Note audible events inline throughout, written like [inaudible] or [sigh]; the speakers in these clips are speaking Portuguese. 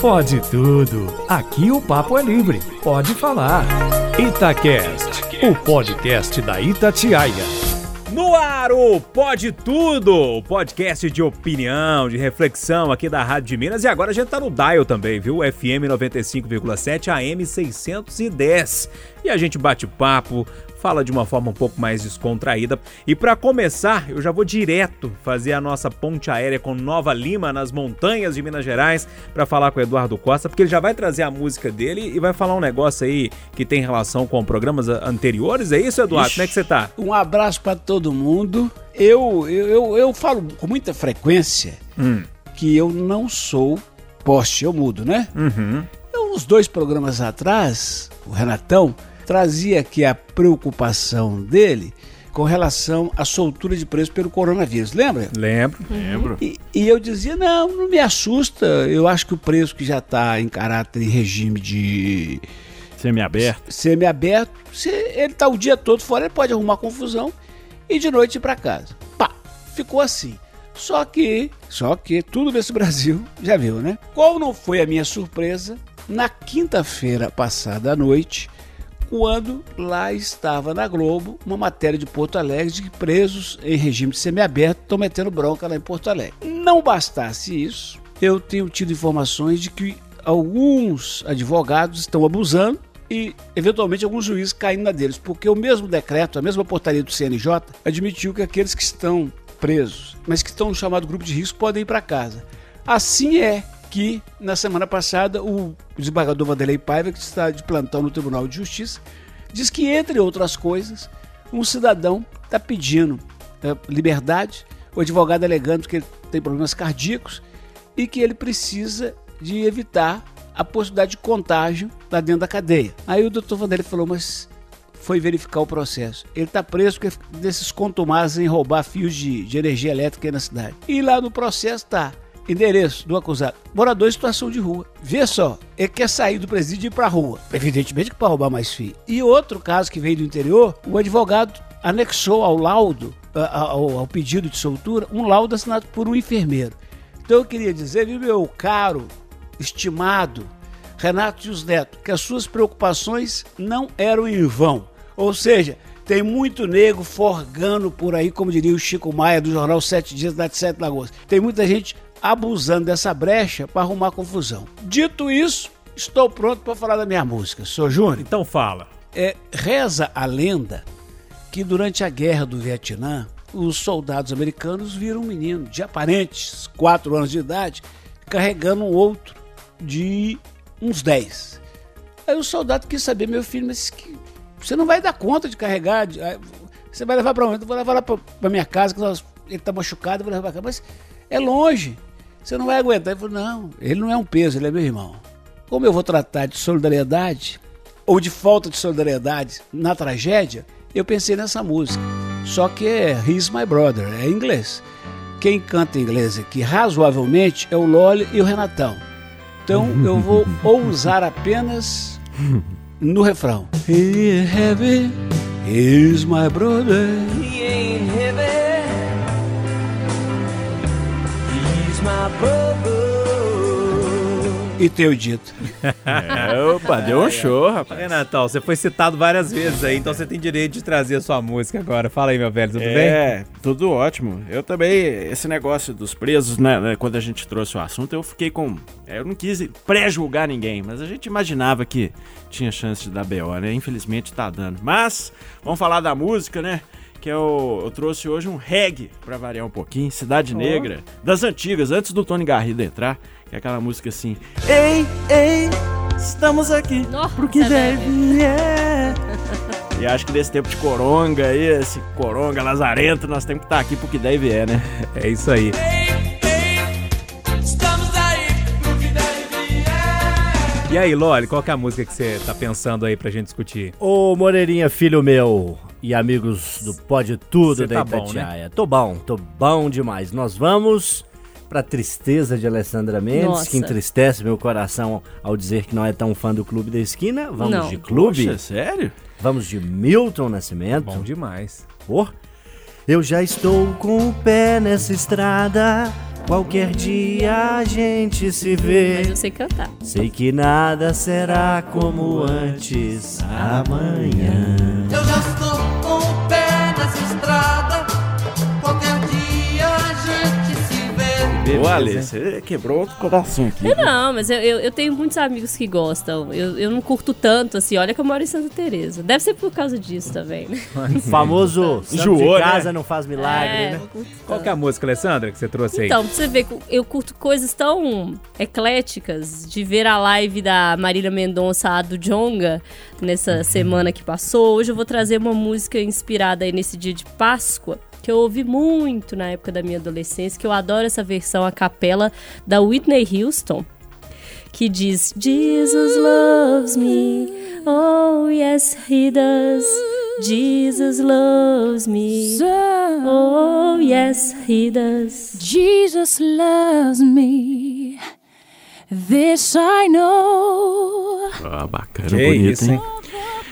Pode tudo. Aqui o papo é livre. Pode falar. Itacast, o podcast da Itatiaia. No ar, o Pode Tudo, o podcast de opinião, de reflexão aqui da Rádio de Minas. E agora a gente tá no Dial também, viu? FM 95,7 AM 610. E a gente bate papo, fala de uma forma um pouco mais descontraída. E para começar, eu já vou direto fazer a nossa ponte aérea com Nova Lima, nas montanhas de Minas Gerais, para falar com o Eduardo Costa, porque ele já vai trazer a música dele e vai falar um negócio aí que tem relação com programas anteriores. É isso, Eduardo? Ixi, Como é que você tá? Um abraço para todo mundo. Eu, eu, eu, eu, falo com muita frequência hum. que eu não sou poste, eu mudo, né? Uhum. Eu, uns dois programas atrás, o Renatão trazia aqui a preocupação dele com relação à soltura de preço pelo coronavírus, lembra? Lembro, uhum. lembro. E, e, eu dizia, não, não me assusta, eu acho que o preço que já está em caráter em regime de... Semiaberto. Semiaberto, se ele está o dia todo fora, ele pode arrumar confusão e de noite ir para casa. Pá, ficou assim. Só que, só que tudo nesse [laughs] Brasil já viu, né? Qual não foi a minha surpresa? Na quinta-feira passada à noite, quando lá estava na Globo uma matéria de Porto Alegre de que presos em regime de semiaberto estão metendo bronca lá em Porto Alegre. Não bastasse isso, eu tenho tido informações de que alguns advogados estão abusando e, eventualmente, alguns juízes caindo na deles, porque o mesmo decreto, a mesma portaria do CNJ, admitiu que aqueles que estão presos, mas que estão no chamado grupo de risco, podem ir para casa. Assim é que na semana passada o desembargador Vanderlei Paiva, que está de plantão no Tribunal de Justiça, diz que, entre outras coisas, um cidadão está pedindo é, liberdade, o advogado alegando que ele tem problemas cardíacos e que ele precisa de evitar a possibilidade de contágio lá dentro da cadeia. Aí o doutor Vanderlei falou, mas foi verificar o processo. Ele está preso porque desses contumazes em roubar fios de, de energia elétrica aí na cidade. E lá no processo está Endereço do acusado: morador em situação de rua. Vê só, ele quer sair do presídio e ir pra rua. Evidentemente que para roubar mais filho. E outro caso que veio do interior, o advogado anexou ao laudo, ao, ao pedido de soltura, um laudo assinado por um enfermeiro. Então eu queria dizer, viu, meu caro, estimado Renato Jus Neto, que as suas preocupações não eram em vão. Ou seja, tem muito nego forgando por aí, como diria o Chico Maia do jornal Sete Dias da Sete Lagoas. Tem muita gente abusando dessa brecha para arrumar confusão. Dito isso, estou pronto para falar da minha música. Sou Júnior. Então fala. É, reza a lenda que durante a guerra do Vietnã, os soldados americanos viram um menino de aparentes 4 anos de idade carregando um outro de uns 10. Aí o soldado quis saber, meu filho, mas que, você não vai dar conta de carregar, de, você vai levar para onde? Eu vou levar lá para minha casa, que nós, ele está machucado, eu vou levar para casa. Mas é longe. Você não vai aguentar. Ele falou, não, ele não é um peso, ele é meu irmão. Como eu vou tratar de solidariedade ou de falta de solidariedade na tragédia, eu pensei nessa música. Só que é He's My Brother, é em inglês. Quem canta em inglês aqui razoavelmente é o Loli e o Renatão. Então eu vou [laughs] ousar apenas no refrão. He heavy, he's my brother. He ain't heavy. E teu dito. É, opa, deu um show, rapaz. Natal, você foi citado várias vezes aí, então você tem direito de trazer a sua música agora. Fala aí, meu velho, tudo é, bem? É, tudo ótimo. Eu também, esse negócio dos presos, né, né, quando a gente trouxe o assunto, eu fiquei com. É, eu não quis pré-julgar ninguém, mas a gente imaginava que tinha chance de dar BO, né? Infelizmente tá dando. Mas, vamos falar da música, né? Que eu, eu trouxe hoje um reggae para variar um pouquinho, Cidade oh. Negra, das antigas, antes do Tony Garrido entrar, que é aquela música assim: Ei, ei, estamos aqui Nossa, pro que deve é. E acho que nesse tempo de coronga aí, esse coronga lazarento, nós temos que estar tá aqui pro que deve é, né? É isso aí. E aí, Loli, qual que é a música que você tá pensando aí pra gente discutir? Ô, Moreirinha, filho meu e amigos do Pode Tudo da tá Itatiaia. Bom, né? Tô bom, tô bom demais. Nós vamos pra tristeza de Alessandra Mendes, Nossa. que entristece meu coração ao dizer que não é tão fã do Clube da Esquina. Vamos não. de clube. Poxa, sério? Vamos de Milton Nascimento. Bom demais. Oh, eu já estou com o pé nessa estrada Qualquer dia a gente se vê. Mas eu sei cantar. Sei que nada será como antes amanhã. Eu já estou com o pé nessa estrada. Vê. Ô, Ale, você quebrou outro coração aqui. Eu não, mas eu, eu, eu tenho muitos amigos que gostam. Eu, eu não curto tanto, assim. Olha que eu moro em Santa Teresa. Deve ser por causa disso também, né? O famoso Enjoou, de casa né? não faz milagre, É, né? Qual que é a música, Alessandra, que você trouxe aí? Então, pra você ver, eu curto coisas tão ecléticas de ver a live da Marília Mendonça, a do Jonga, nessa semana que passou. Hoje eu vou trazer uma música inspirada aí nesse dia de Páscoa, que eu ouvi muito na época da minha adolescência, que eu adoro essa versão a capela da Whitney Houston, que diz Jesus loves me, oh yes he does. Jesus loves me, oh yes he does. Jesus loves me. This I know. Ah, bacana, Que bonito, isso, hein?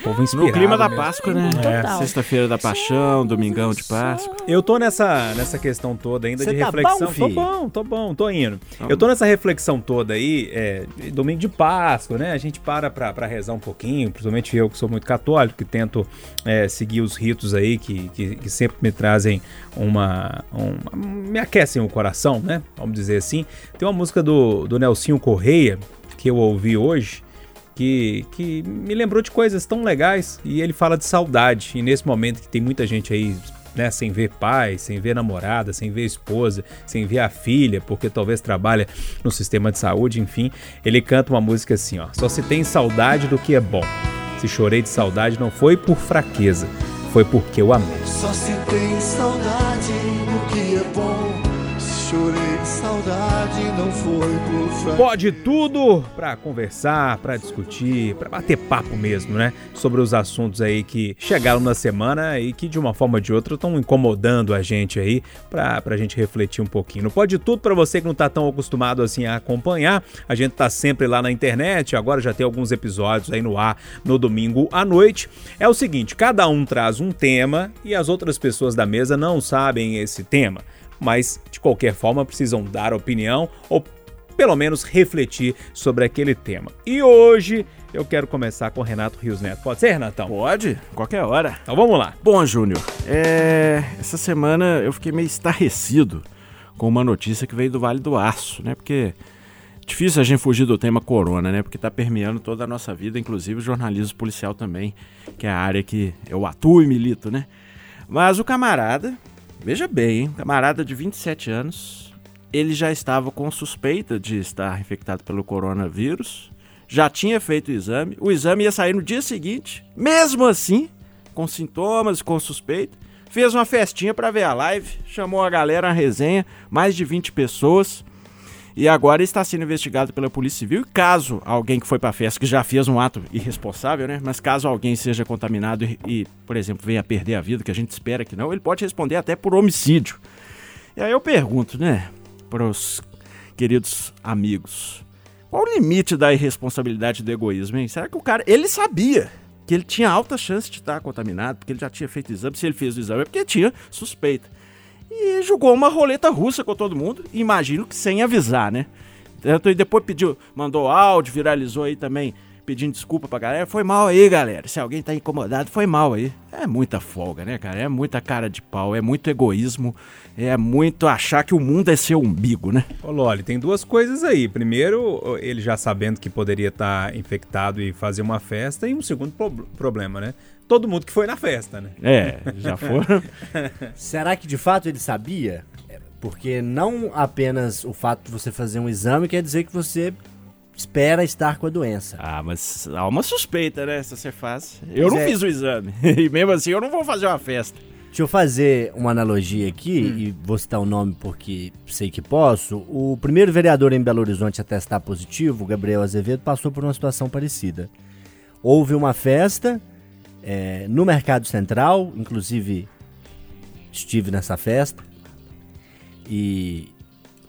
Povo inspirado No clima da mesmo. Páscoa, né? Total. Sexta-feira da Paixão, domingão de Páscoa. Eu tô nessa, nessa questão toda ainda Cê de tá reflexão. bom, tô fi? bom, tô bom, tô indo. Eu tô nessa reflexão toda aí, é, domingo de Páscoa, né? A gente para pra, pra rezar um pouquinho, principalmente eu que sou muito católico, que tento é, seguir os ritos aí que, que, que sempre me trazem uma, uma- me aquecem o coração, né? Vamos dizer assim. Tem uma música do, do Nelsinho Correia que eu ouvi hoje. Que, que me lembrou de coisas tão legais e ele fala de saudade. E nesse momento que tem muita gente aí né, sem ver pai, sem ver namorada, sem ver esposa, sem ver a filha, porque talvez trabalha no sistema de saúde, enfim, ele canta uma música assim, ó: Só se tem saudade do que é bom. Se chorei de saudade não foi por fraqueza, foi porque eu amei. Só se tem saudade do que é bom. Se chorei não foi por fraqueza. Pode tudo para conversar, para discutir, para bater papo mesmo, né? Sobre os assuntos aí que chegaram na semana e que de uma forma ou de outra estão incomodando a gente aí, pra, pra gente refletir um pouquinho. Pode Tudo, para você que não tá tão acostumado assim a acompanhar, a gente tá sempre lá na internet, agora já tem alguns episódios aí no ar no domingo à noite. É o seguinte, cada um traz um tema e as outras pessoas da mesa não sabem esse tema. Mas, de qualquer forma, precisam dar opinião ou pelo menos refletir sobre aquele tema. E hoje eu quero começar com o Renato Rios Neto. Pode ser, Renatão? Pode, qualquer hora. Então vamos lá. Bom, Júnior, é, essa semana eu fiquei meio estarrecido com uma notícia que veio do Vale do Aço, né? Porque difícil a gente fugir do tema corona, né? Porque tá permeando toda a nossa vida, inclusive o jornalismo policial também, que é a área que eu atuo e milito, né? Mas o camarada, veja bem, hein? Camarada de 27 anos, ele já estava com suspeita de estar infectado pelo coronavírus, já tinha feito o exame, o exame ia sair no dia seguinte, mesmo assim, com sintomas, com suspeita, fez uma festinha para ver a live, chamou a galera à resenha, mais de 20 pessoas, e agora está sendo investigado pela Polícia Civil. E caso alguém que foi para a festa, que já fez um ato irresponsável, né? Mas caso alguém seja contaminado e, e, por exemplo, venha perder a vida, que a gente espera que não, ele pode responder até por homicídio. E aí eu pergunto, né, para os queridos amigos, qual o limite da irresponsabilidade e do egoísmo, hein? Será que o cara, ele sabia que ele tinha alta chance de estar contaminado, porque ele já tinha feito exame, se ele fez o exame é porque tinha suspeita. E jogou uma roleta russa com todo mundo, imagino que sem avisar, né? Tanto e depois pediu, mandou áudio, viralizou aí também, pedindo desculpa pra galera. Foi mal aí, galera. Se alguém tá incomodado, foi mal aí. É muita folga, né, cara? É muita cara de pau, é muito egoísmo, é muito achar que o mundo é seu umbigo, né? Ô Loli, tem duas coisas aí. Primeiro, ele já sabendo que poderia estar infectado e fazer uma festa, e um segundo pro- problema, né? Todo mundo que foi na festa, né? É, já foram. [laughs] Será que de fato ele sabia? Porque não apenas o fato de você fazer um exame quer dizer que você espera estar com a doença. ah, mas há uma suspeita, né? Se você faz. Eu Pois não é. fiz o exame. [laughs] E mesmo assim, eu não vou fazer uma festa. Deixa eu fazer uma analogia aqui, e vou citar o nome porque sei que posso. O primeiro vereador em Belo Horizonte a testar positivo, Gabriel Azevedo, passou por uma situação parecida. Houve uma festa é, no Mercado Central, inclusive estive nessa festa. E,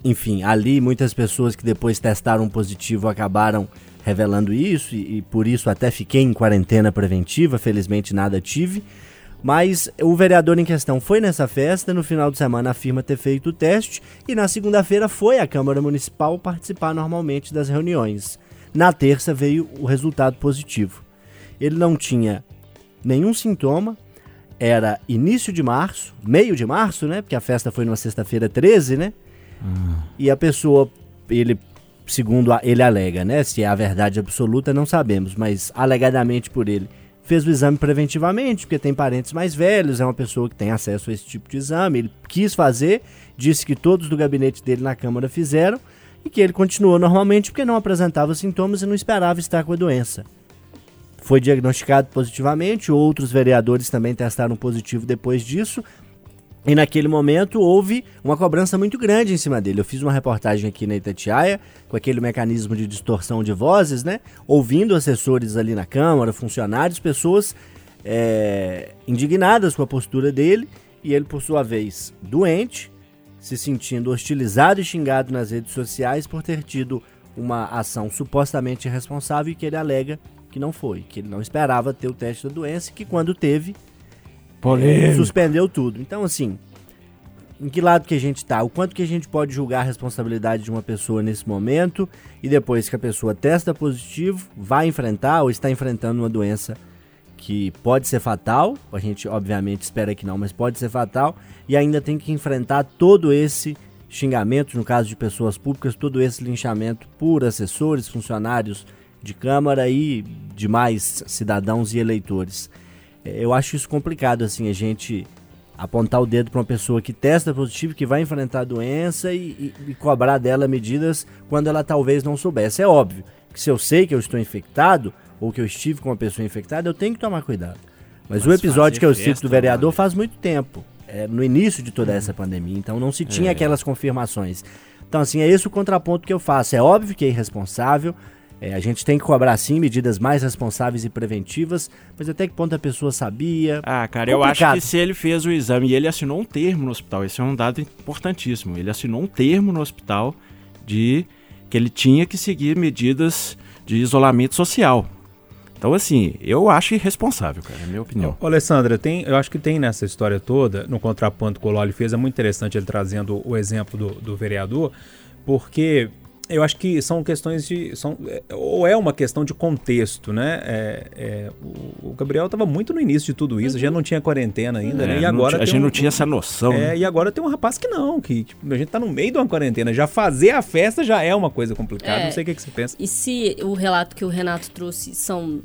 enfim, ali muitas pessoas que depois testaram positivo acabaram revelando isso, e, e por isso até fiquei em quarentena preventiva, felizmente nada tive. Mas o vereador em questão foi nessa festa, no final de semana afirma ter feito o teste e na segunda-feira foi à Câmara Municipal participar normalmente das reuniões. Na terça veio o resultado positivo. Ele não tinha nenhum sintoma, era início de março, meio de março, né? Porque a festa foi numa sexta-feira 13, né? E a pessoa, ele, segundo a- ele alega, né? Se é a verdade absoluta, não sabemos, mas alegadamente por ele, fez o exame preventivamente, porque tem parentes mais velhos, é uma pessoa que tem acesso a esse tipo de exame. Ele quis fazer, disse que todos do gabinete dele na Câmara fizeram e que ele continuou normalmente porque não apresentava sintomas e não esperava estar com a doença. Foi diagnosticado positivamente, outros vereadores também testaram positivo depois disso. E naquele momento houve uma cobrança muito grande em cima dele. Eu fiz uma reportagem aqui na Itatiaia, com aquele mecanismo de distorção de vozes, né? Ouvindo assessores ali na Câmara, funcionários, pessoas é, indignadas com a postura dele. E ele, por sua vez, doente, se sentindo hostilizado e xingado nas redes sociais por ter tido uma ação supostamente irresponsável e que ele alega que não foi, que ele não esperava ter o teste da doença e que quando teve, Polêmico. suspendeu tudo. Então, assim, em que lado que a gente tá? O quanto que a gente pode julgar a responsabilidade de uma pessoa nesse momento e depois que a pessoa testa positivo, vai enfrentar ou está enfrentando uma doença que pode ser fatal, a gente obviamente espera que não, mas pode ser fatal, e ainda tem que enfrentar todo esse xingamento, no caso de pessoas públicas, todo esse linchamento por assessores, funcionários de Câmara e demais cidadãos e eleitores. É, Eu acho isso complicado, assim, a gente apontar o dedo para uma pessoa que testa positivo, que vai enfrentar a doença e, e- e cobrar dela medidas quando ela talvez não soubesse. É óbvio que se eu sei que eu estou infectado ou que eu estive com uma pessoa infectada, eu tenho que tomar cuidado. Mas, o Mas episódio fazer que eu cito do vereador mano. faz muito tempo, é, no início de toda essa pandemia, então não se tinha É. aquelas confirmações. Então, assim, é esse o contraponto que eu faço. É óbvio que é irresponsável, é, a gente tem que cobrar sim medidas mais responsáveis e preventivas, mas até que ponto a pessoa sabia? Ah, cara, eu acho Complicado. que se ele fez o exame e ele assinou um termo no hospital, esse é um dado importantíssimo. Ele assinou um termo no hospital de que ele tinha que seguir medidas de isolamento social. Então, assim, eu acho irresponsável, cara, é a minha opinião. Ô, Alessandra, tem, eu acho que tem nessa história toda, no contraponto que o Loli fez, é muito interessante ele trazendo o exemplo do, do vereador, porque eu acho que são questões de. São, é, ou é uma questão de contexto, né? É, é, o, o Gabriel estava muito no início de tudo isso, a gente não tinha quarentena ainda, né? É, E agora a tem gente um- não tinha essa noção. É, né? e agora tem um rapaz que não, que tipo, a gente tá no meio de uma quarentena. Já fazer a festa já é uma coisa complicada. É. Não sei o que, que você pensa. E se o relato que o Renato trouxe são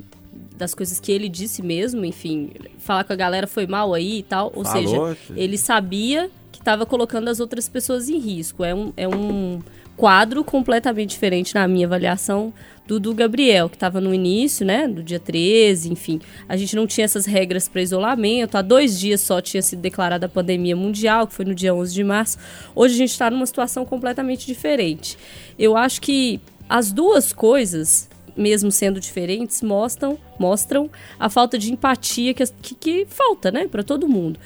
das coisas que ele disse mesmo, enfim, falar com a galera foi mal aí e tal, ou Falou, seja, ele sabia que estava colocando as outras pessoas em risco. É um, é um quadro completamente diferente na minha avaliação do do Gabriel, que estava no início, né, do dia 13, enfim. A gente não tinha essas regras para isolamento. Há dois dias só tinha sido declarada a pandemia mundial, que foi no dia 11 de março. Hoje a gente está numa situação completamente diferente. Eu acho que as duas coisas, mesmo sendo diferentes, mostram, mostram a falta de empatia que, que, que falta, né, para todo mundo.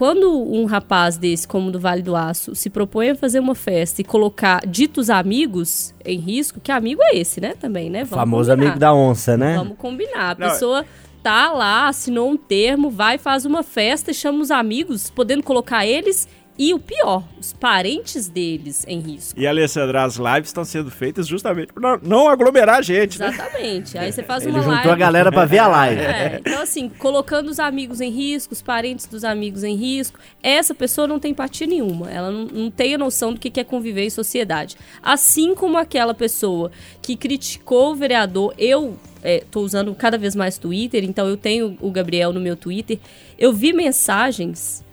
Quando um rapaz desse, como o do Vale do Aço, se propõe a fazer uma festa e colocar ditos amigos em risco, que amigo é esse, né, também, né? O famoso amigo da onça, né? Vamos combinar. A Não, pessoa tá lá, assinou um termo, vai, faz uma festa e chama os amigos, podendo colocar eles e o pior, os parentes deles em risco. E, Alessandra, as lives estão sendo feitas justamente para não aglomerar a gente, né? Exatamente. Aí você faz Ele uma juntou live. a galera pra ver a live. É, então, assim, colocando os amigos em risco, os parentes dos amigos em risco, essa pessoa não tem empatia nenhuma. Ela não, não tem a noção do que que é conviver em sociedade. Assim como aquela pessoa que criticou o vereador, eu é, tô usando cada vez mais Twitter, então eu tenho o Gabriel no meu Twitter. Eu vi mensagens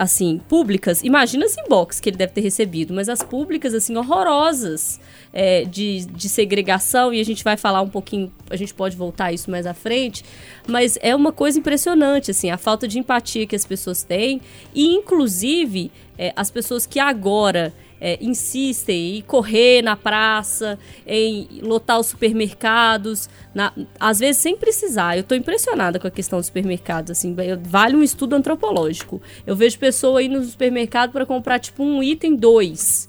assim, públicas, imagina as inbox que ele deve ter recebido, mas as públicas, assim, horrorosas é, de, de segregação, e a gente vai falar um pouquinho, a gente pode voltar a isso mais à frente, mas é uma coisa impressionante, assim, a falta de empatia que as pessoas têm, e inclusive é, as pessoas que agora é, insistem em correr na praça, em lotar os supermercados, na- às vezes sem precisar. Eu tô impressionada com a questão dos supermercados, assim, vale um estudo antropológico. Eu vejo pessoa aí no supermercado para comprar tipo um item dois.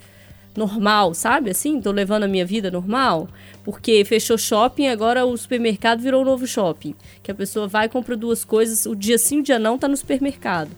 normal, sabe? Assim, tô levando a minha vida normal. Porque fechou shopping, agora o supermercado virou um novo shopping. Que a pessoa vai compra duas coisas, o dia sim, o dia não, tá no supermercado.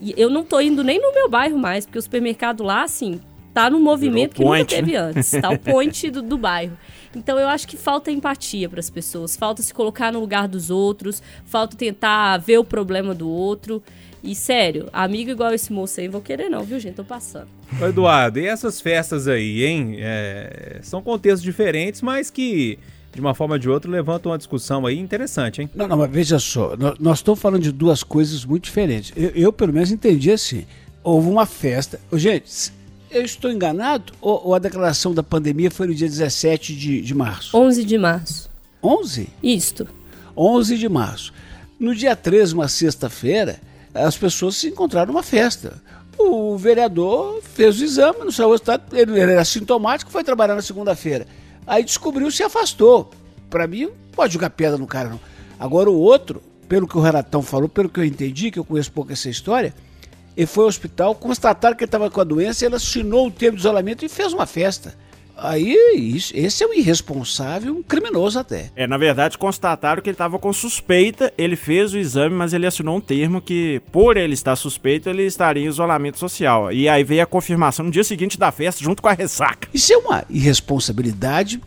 E eu não tô indo nem no meu bairro mais, porque o supermercado lá, assim, tá no movimento que point, nunca teve né? antes. Tá o [laughs] point do, do bairro. Então eu acho que falta empatia para as pessoas, falta se colocar no lugar dos outros, falta tentar ver o problema do outro. E sério, amigo igual esse moço aí, vou querer não, viu, gente? Tô passando. Ô, Eduardo, e essas festas aí, hein? É, são contextos diferentes, mas que, de uma forma ou de outra, levantam uma discussão aí interessante, hein? Não, não, mas veja só, nó- nós estamos falando de duas coisas muito diferentes. Eu, eu, pelo menos, entendi assim. Houve uma festa. Gente, eu estou enganado? Ou, ou a declaração da pandemia foi no dia 17 de, de março? 11 de março. 11? Isto. 11 de março. No dia 13, uma sexta-feira, as pessoas se encontraram numa festa. O vereador fez o exame, no seu estado, ele, ele era sintomático, foi trabalhar na segunda-feira. Aí descobriu e se afastou. Para mim, não pode jogar pedra no cara, não. Agora o outro, pelo que o Renatão falou, pelo que eu entendi, que eu conheço pouco essa história, ele foi ao hospital, constataram que ele estava com a doença, ele assinou o termo de isolamento e fez uma festa. Aí, isso, esse é um irresponsável, um criminoso até. É, na verdade, constataram que ele estava com suspeita, ele fez o exame, mas ele assinou um termo que, por ele estar suspeito, ele estaria em isolamento social. E aí veio a confirmação no dia seguinte da festa, junto com a ressaca. Isso é uma irresponsabilidade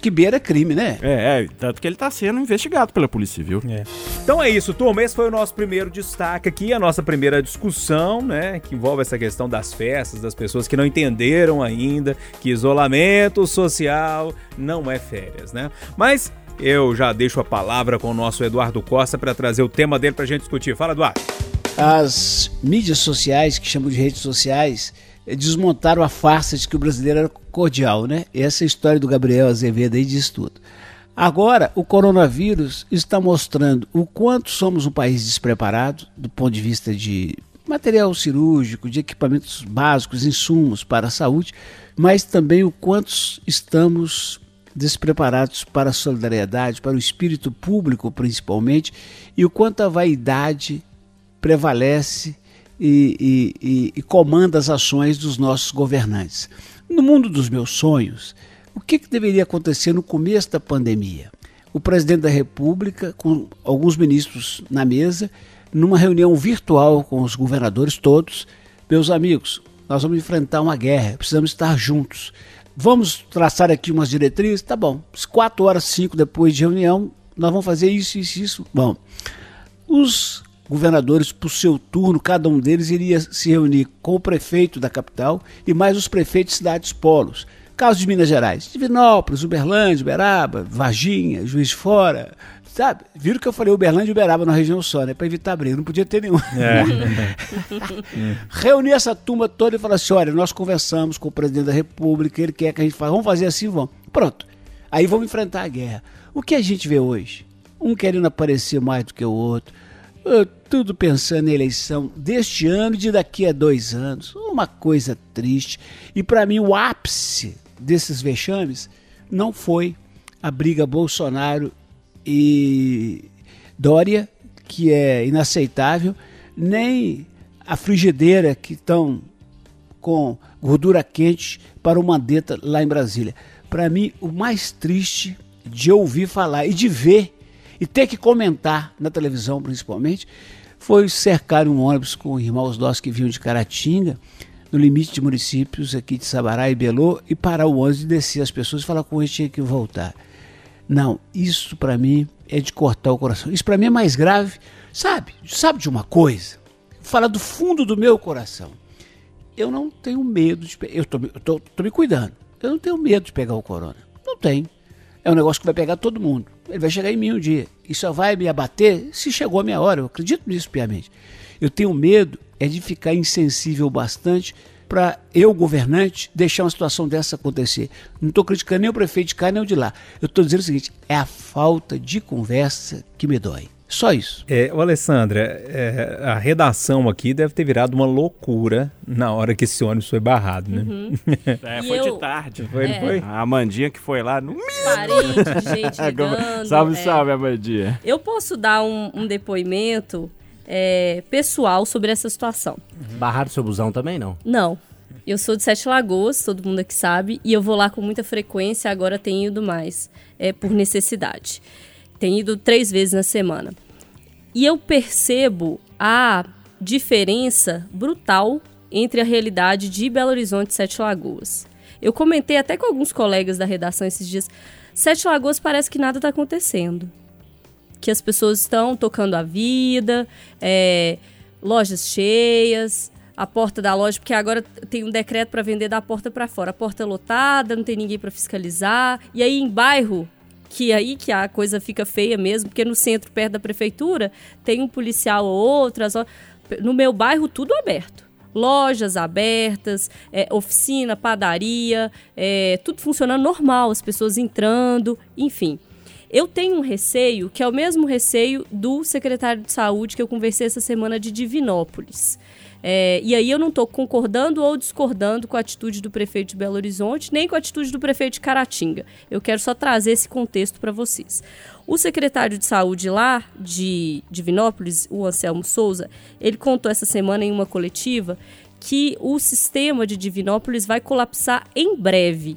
que beira crime, né? É, é tanto que ele está sendo investigado pela Polícia Civil. Então é isso, turma. Esse foi o nosso primeiro destaque aqui, a nossa primeira discussão, né? Que envolve essa questão das festas, das pessoas que não entenderam ainda que isolamento social não é férias, né? Mas eu já deixo a palavra com o nosso Eduardo Costa para trazer o tema dele pra gente discutir. Fala, Eduardo. As mídias sociais, que chamam de redes sociais, desmontaram a farsa de que o brasileiro era cordial, né? Essa é história do Gabriel Azevedo aí diz tudo. Agora, o coronavírus está mostrando o quanto somos um país despreparado do ponto de vista de material cirúrgico, de equipamentos básicos, insumos para a saúde, mas também o quanto estamos despreparados para a solidariedade, para o espírito público principalmente, e o quanto a vaidade prevalece e, e- e- comanda as ações dos nossos governantes. No mundo dos meus sonhos, o que, que deveria acontecer no começo da pandemia? O presidente da República, com alguns ministros na mesa, numa reunião virtual com os governadores todos, meus amigos, nós vamos enfrentar uma guerra, precisamos estar juntos. Vamos traçar aqui umas diretrizes? Tá bom. Quatro horas, cinco depois de reunião, nós vamos fazer isso, isso, isso. Bom, os governadores, por seu turno, cada um deles iria se reunir com o prefeito da capital e mais os prefeitos de cidades polos. Caso de Minas Gerais, Divinópolis, Uberlândia, Uberaba, Varginha, Juiz de Fora, sabe? Viram que eu falei Uberlândia e Uberaba na região só, né? Para evitar briga, não podia ter nenhum. [laughs] Reunir essa turma toda e falar assim: olha, nós conversamos com o presidente da República, ele quer que a gente faça, vamos fazer assim, vamos. Pronto. Aí vamos enfrentar a guerra. O que a gente vê hoje? Um querendo aparecer mais do que o outro, tudo pensando em eleição deste ano e de daqui a dois anos. Uma coisa triste. E para mim, o ápice desses vexames não foi a briga Bolsonaro e Dória, que é inaceitável, nem a frigideira que estão com gordura quente para o Mandetta lá em Brasília. Para mim, o mais triste de ouvir falar e de ver e ter que comentar na televisão, principalmente, foi cercar um ônibus com irmãos nossos que vinham de Caratinga, no limite de municípios aqui de Sabará e Belô, e parar o ônibus e descer as pessoas e falar com eles tinha que voltar. Não, isso para mim é de cortar o coração. Isso para mim é mais grave. Sabe? Sabe de uma coisa? Falar do fundo do meu coração. Eu não tenho medo de. Eu tô, tô, tô me cuidando. Eu não tenho medo de pegar o corona. Não tenho. É um negócio que vai pegar todo mundo. Ele vai chegar em mim um dia. E só vai me abater se chegou a minha hora. Eu acredito nisso piamente. Eu tenho medo é de ficar insensível bastante para eu, governante, deixar uma situação dessa acontecer. Não estou criticando nem o prefeito de cá nem o de lá. Eu estou dizendo o seguinte: é a falta de conversa que me dói. Só isso. É, ô Alessandra, é, a redação aqui deve ter virado uma loucura na hora que esse ônibus foi barrado, né? [laughs] É, E foi eu- de tarde. Foi, É. foi? A Amandinha que foi lá no. Parente gente ligando. [laughs] salve, é. salve, Amandinha. Eu posso dar um, um depoimento é, pessoal sobre essa situação. Barraram seu busão também, não? Não. Eu sou de Sete Lagoas, todo mundo aqui sabe, e eu vou lá com muita frequência, agora tenho ido mais, é, por necessidade. Tenho ido três vezes na semana. E eu percebo a diferença brutal entre a realidade de Belo Horizonte e Sete Lagoas. Eu comentei até com alguns colegas da redação esses dias. Sete Lagoas parece que nada está acontecendo. Que as pessoas estão tocando a vida, é, lojas cheias, a porta da loja, porque agora tem um decreto para vender da porta para fora. A porta é lotada, não tem ninguém para fiscalizar. E aí em bairro, que é aí que a coisa fica feia mesmo, porque no centro, perto da prefeitura, tem um policial ou outro. No meu bairro, tudo aberto lojas abertas, é, oficina, padaria, é, tudo funcionando normal, as pessoas entrando, enfim. Eu tenho um receio que é o mesmo receio do secretário de saúde que eu conversei essa semana de Divinópolis. É, e aí eu não estou concordando ou discordando com a atitude do prefeito de Belo Horizonte, nem com a atitude do prefeito de Caratinga. Eu quero só trazer esse contexto para vocês. O secretário de saúde lá de Divinópolis, o Anselmo Souza, ele contou essa semana em uma coletiva que o sistema de Divinópolis vai colapsar em breve.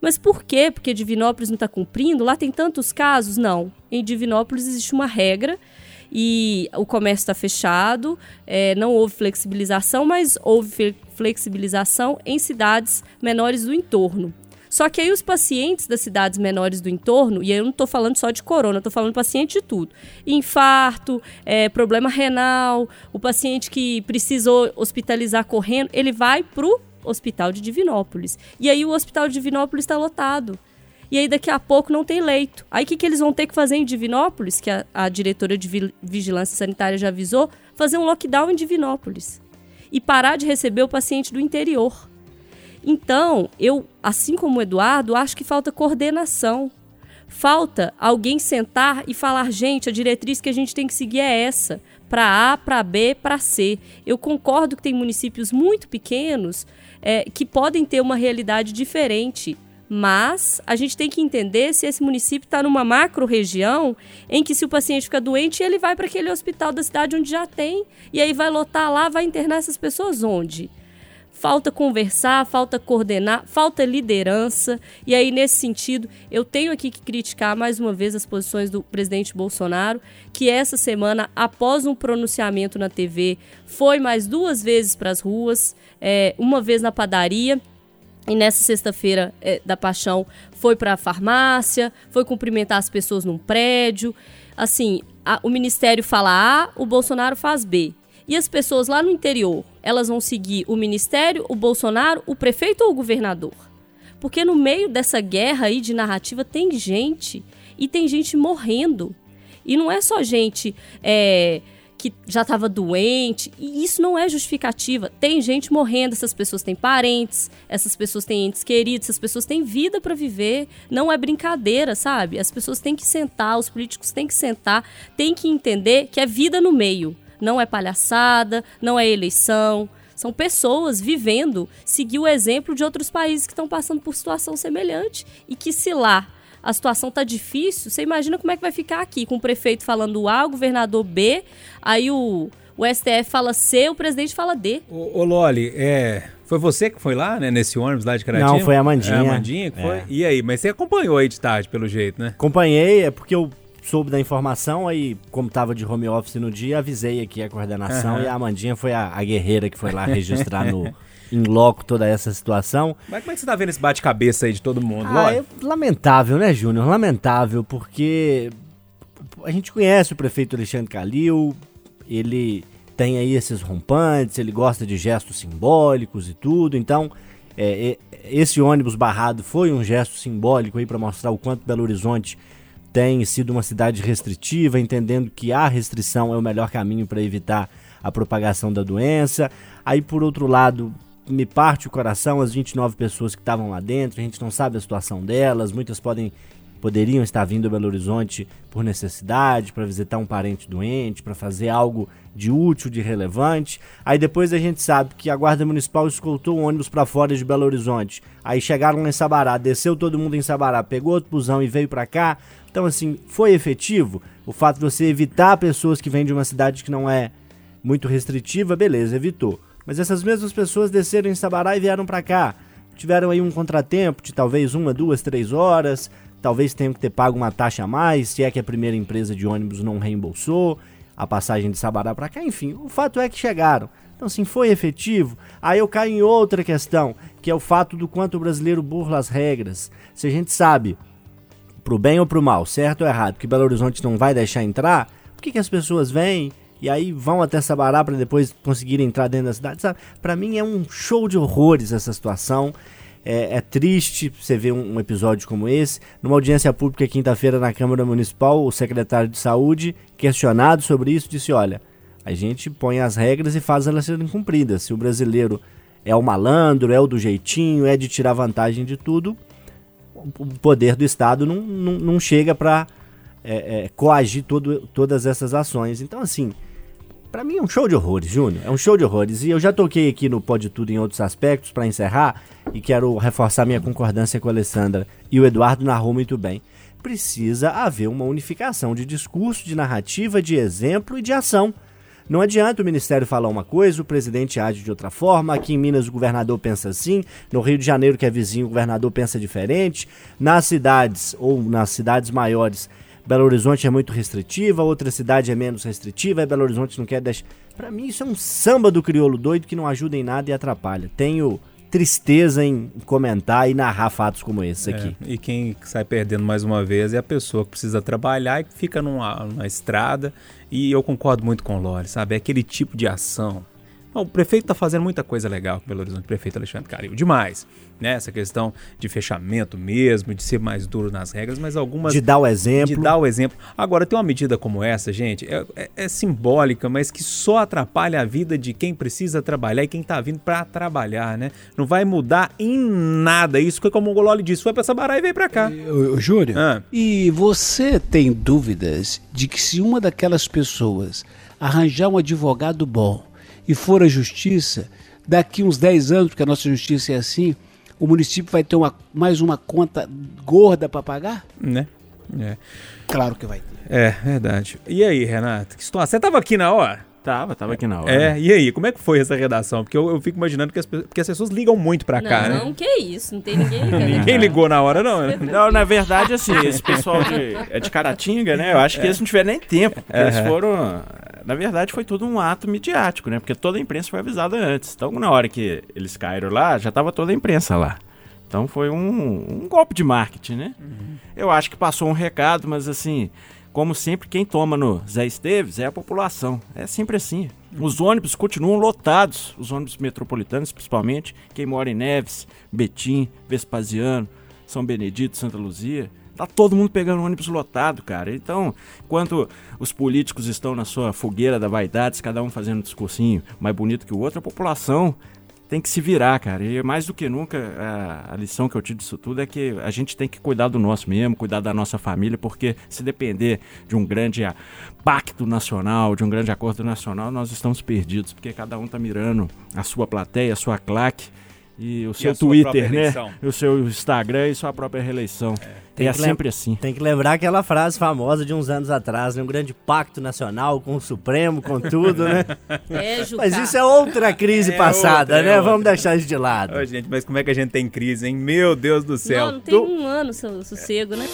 Mas por quê? Porque Divinópolis não está cumprindo? Lá tem tantos casos? Não. Em Divinópolis existe uma regra e o comércio está fechado, é, não houve flexibilização, mas houve flexibilização em cidades menores do entorno. Só que aí os pacientes das cidades menores do entorno, e eu não estou falando só de corona, estou falando paciente de tudo. Infarto, é, problema renal, o paciente que precisou hospitalizar correndo, ele vai para o hospital de Divinópolis. E aí o hospital de Divinópolis está lotado e aí daqui a pouco não tem leito. Aí o que, que eles vão ter que fazer em Divinópolis, que a, a diretora de Vigilância Sanitária já avisou? Fazer um lockdown em Divinópolis. E parar de receber o paciente do interior. Então, eu, assim como o Eduardo, acho que falta coordenação. Falta alguém sentar e falar, gente, a diretriz que a gente tem que seguir é essa, para A, para B, para C. Eu concordo que tem municípios muito pequenos é, que podem ter uma realidade diferente. Mas a gente tem que entender se esse município está numa macro região em que se o paciente fica doente, ele vai para aquele hospital da cidade onde já tem e aí vai lotar lá, vai internar essas pessoas onde? Falta conversar, falta coordenar, falta liderança. E aí, nesse sentido, eu tenho aqui que criticar mais uma vez as posições do presidente Bolsonaro, que essa semana, após um pronunciamento na TV, foi mais duas vezes para as ruas, é, uma vez na padaria e nessa sexta-feira é, da paixão foi para a farmácia, foi cumprimentar as pessoas num prédio. Assim, a, o ministério fala A, o Bolsonaro faz B. E as pessoas lá no interior, elas vão seguir o ministério, o Bolsonaro, o prefeito ou o governador? Porque no meio dessa guerra aí de narrativa tem gente e tem gente morrendo. E não é só gente é, que já estava doente, e isso não é justificativa. Tem gente morrendo, essas pessoas têm parentes, essas pessoas têm entes queridos, essas pessoas têm vida para viver. Não é brincadeira, sabe? As pessoas têm que sentar, os políticos têm que sentar, têm que entender que é vida no meio. Não é palhaçada, não é eleição. São pessoas vivendo, seguir o exemplo de outros países que estão passando por situação semelhante e que se lá a situação tá difícil, você imagina como é que vai ficar aqui, com o prefeito falando A, o governador B, aí o, o STF fala C, o presidente fala D. Ô, ô Loli, é, foi você que foi lá, né, nesse ônibus lá de Caratinga? Não, foi a Amandinha. É a Amandinha que foi? É. E aí, mas você acompanhou aí de tarde, pelo jeito, né? Acompanhei, é porque eu soube da informação, aí, como tava de home office no dia, avisei aqui a coordenação Aham. e a Amandinha foi a, a guerreira que foi lá registrar no [laughs] em loco toda essa situação. Mas como é que você tá vendo esse bate-cabeça aí de todo mundo, Ah, é lamentável, né, Júnior? Lamentável, porque a gente conhece o prefeito Alexandre Calil, ele tem aí esses rompantes, ele gosta de gestos simbólicos e tudo, então é, é, esse ônibus barrado foi um gesto simbólico aí para mostrar o quanto Belo Horizonte tem sido uma cidade restritiva, entendendo que a restrição é o melhor caminho para evitar a propagação da doença. Aí, por outro lado, me parte o coração as 29 pessoas que estavam lá dentro, a gente não sabe a situação delas, muitas podem poderiam estar vindo a Belo Horizonte por necessidade, para visitar um parente doente, para fazer algo de útil, de relevante. Aí depois a gente sabe que a Guarda Municipal escoltou o ônibus para fora de Belo Horizonte. Aí chegaram lá em Sabará, desceu todo mundo em Sabará, pegou outro busão e veio para cá. Então assim, foi efetivo o fato de você evitar pessoas que vêm de uma cidade que não é muito restritiva, beleza, evitou. Mas essas mesmas pessoas desceram em Sabará e vieram para cá. Tiveram aí um contratempo de talvez uma, duas, três horas. Talvez tenham que ter pago uma taxa a mais, se é que a primeira empresa de ônibus não reembolsou a passagem de Sabará para cá. Enfim, o fato é que chegaram. Então, assim, foi efetivo. Aí eu caio em outra questão, que é o fato do quanto o brasileiro burla as regras. Se a gente sabe, pro bem ou pro mal, certo ou errado, que Belo Horizonte não vai deixar entrar, por que, que as pessoas vêm e aí vão até Sabará para depois conseguirem entrar dentro da cidade? Sabe? Para mim é um show de horrores essa situação. É, é triste você ver um, um, episódio como esse. Numa audiência pública quinta-feira na Câmara Municipal, o secretário de Saúde, questionado sobre isso, disse: Olha, a gente põe as regras e faz elas serem cumpridas. Se o brasileiro é o malandro, é o do jeitinho, é de tirar vantagem de tudo, o poder do Estado não, não, não chega para é, é, coagir todo, todas essas ações. Então, assim, para mim é um show de horrores, Júnior. É um show de horrores. E eu já toquei aqui no Pode Tudo em outros aspectos para encerrar e quero reforçar minha concordância com a Alessandra e o Eduardo narrou muito bem. Precisa haver uma unificação de discurso, de narrativa, de exemplo e de ação. Não adianta o ministério falar uma coisa, o presidente age de outra forma. Aqui em Minas o governador pensa assim, no Rio de Janeiro, que é vizinho, o governador pensa diferente. Nas cidades ou nas cidades maiores, Belo Horizonte é muito restritiva, outra cidade é menos restritiva, e Belo Horizonte não quer deixar. Para mim, isso é um samba do crioulo doido que não ajuda em nada e atrapalha. Tenho tristeza em comentar e narrar fatos como esses é, aqui. E quem sai perdendo mais uma vez é a pessoa que precisa trabalhar e que fica numa, numa estrada. E eu concordo muito com o Lore, sabe? É aquele tipo de ação o prefeito está fazendo muita coisa legal com Belo Horizonte, o prefeito Alexandre Carilho. Demais. Né? Essa questão de fechamento mesmo, de ser mais duro nas regras, mas algumas. De dar o exemplo. De dar o exemplo. Agora, tem uma medida como essa, gente, é, é, é simbólica, mas que só atrapalha a vida de quem precisa trabalhar e quem está vindo para trabalhar, né? Não vai mudar em nada. Isso foi como o Gololi disse: foi para Sabará e veio para cá. Ô, Júlio, ah. e você tem dúvidas de que se uma daquelas pessoas arranjar um advogado bom e for a justiça, daqui uns 10 anos, porque a nossa justiça é assim, o município vai ter uma, mais uma conta gorda para pagar? Né? É. Claro que vai ter. É, verdade. E aí, Renato? Que situação? Você estava aqui na hora? Tava, tava aqui na hora. É, e aí, como é que foi essa redação? Porque eu, eu fico imaginando que as, porque as pessoas ligam muito pra não, cá, né? Não, que isso, não tem ninguém ligando. ninguém ligou na hora, não, né? [laughs] Não, na verdade, assim, esse pessoal de, é de Caratinga, né? Eu acho que é. eles não tiveram nem tempo. Porque Eles foram. Na verdade, foi tudo um ato midiático, né? Porque toda a imprensa foi avisada antes. Então, na hora que eles caíram lá, já tava toda a imprensa lá. Então foi um, um golpe de marketing, né? Uhum. Eu acho que passou um recado, mas assim, como sempre, quem toma no Zé Esteves é a população. É sempre assim. Os ônibus continuam lotados, os ônibus metropolitanos principalmente. Quem mora em Neves, Betim, Vespasiano, São Benedito, Santa Luzia. Tá todo mundo pegando ônibus lotado, cara. Então, enquanto os políticos estão na sua fogueira da vaidade, cada um fazendo um discursinho mais bonito que o outro, a população tem que se virar, cara. E mais do que nunca, a, a, lição que eu tiro disso tudo é que a gente tem que cuidar do nosso mesmo, cuidar da nossa família, porque se depender de um grande pacto nacional, de um grande acordo nacional, nós estamos perdidos, porque cada um tá mirando a sua plateia, a sua claque e o seu e Twitter, né? O seu Instagram e sua própria reeleição. É. Tem é sempre assim. Tem que lembrar aquela frase famosa de uns anos atrás, né? Um grande pacto nacional com o Supremo, com tudo, né? [laughs] É, mas isso é outra crise é passada, outra, né? É Vamos deixar isso de lado. Ô, gente, mas como é que a gente tem crise, hein? Meu Deus do céu. Não, não tem tu... um ano sossego, né?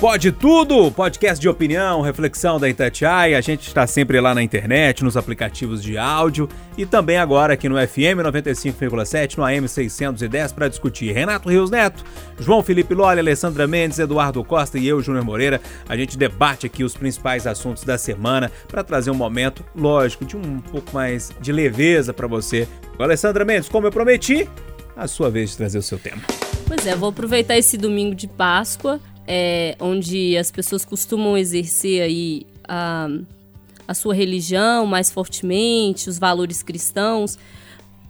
Pode tudo! Podcast de opinião, reflexão da Itatiaia. A gente está sempre lá na internet, nos aplicativos de áudio e também agora aqui no FM 95,7, no AM 610 para discutir Renato Rios Neto, João Felipe Lolli, Alessandra Mendes, Eduardo Costa e eu, Júnior Moreira. A gente debate aqui os principais assuntos da semana para trazer um momento, lógico, de um pouco mais de leveza para você. Alessandra Mendes, como eu prometi, a sua vez de trazer o seu tema. Pois é, vou aproveitar esse domingo de Páscoa é, onde as pessoas costumam exercer aí a, a sua religião mais fortemente, os valores cristãos,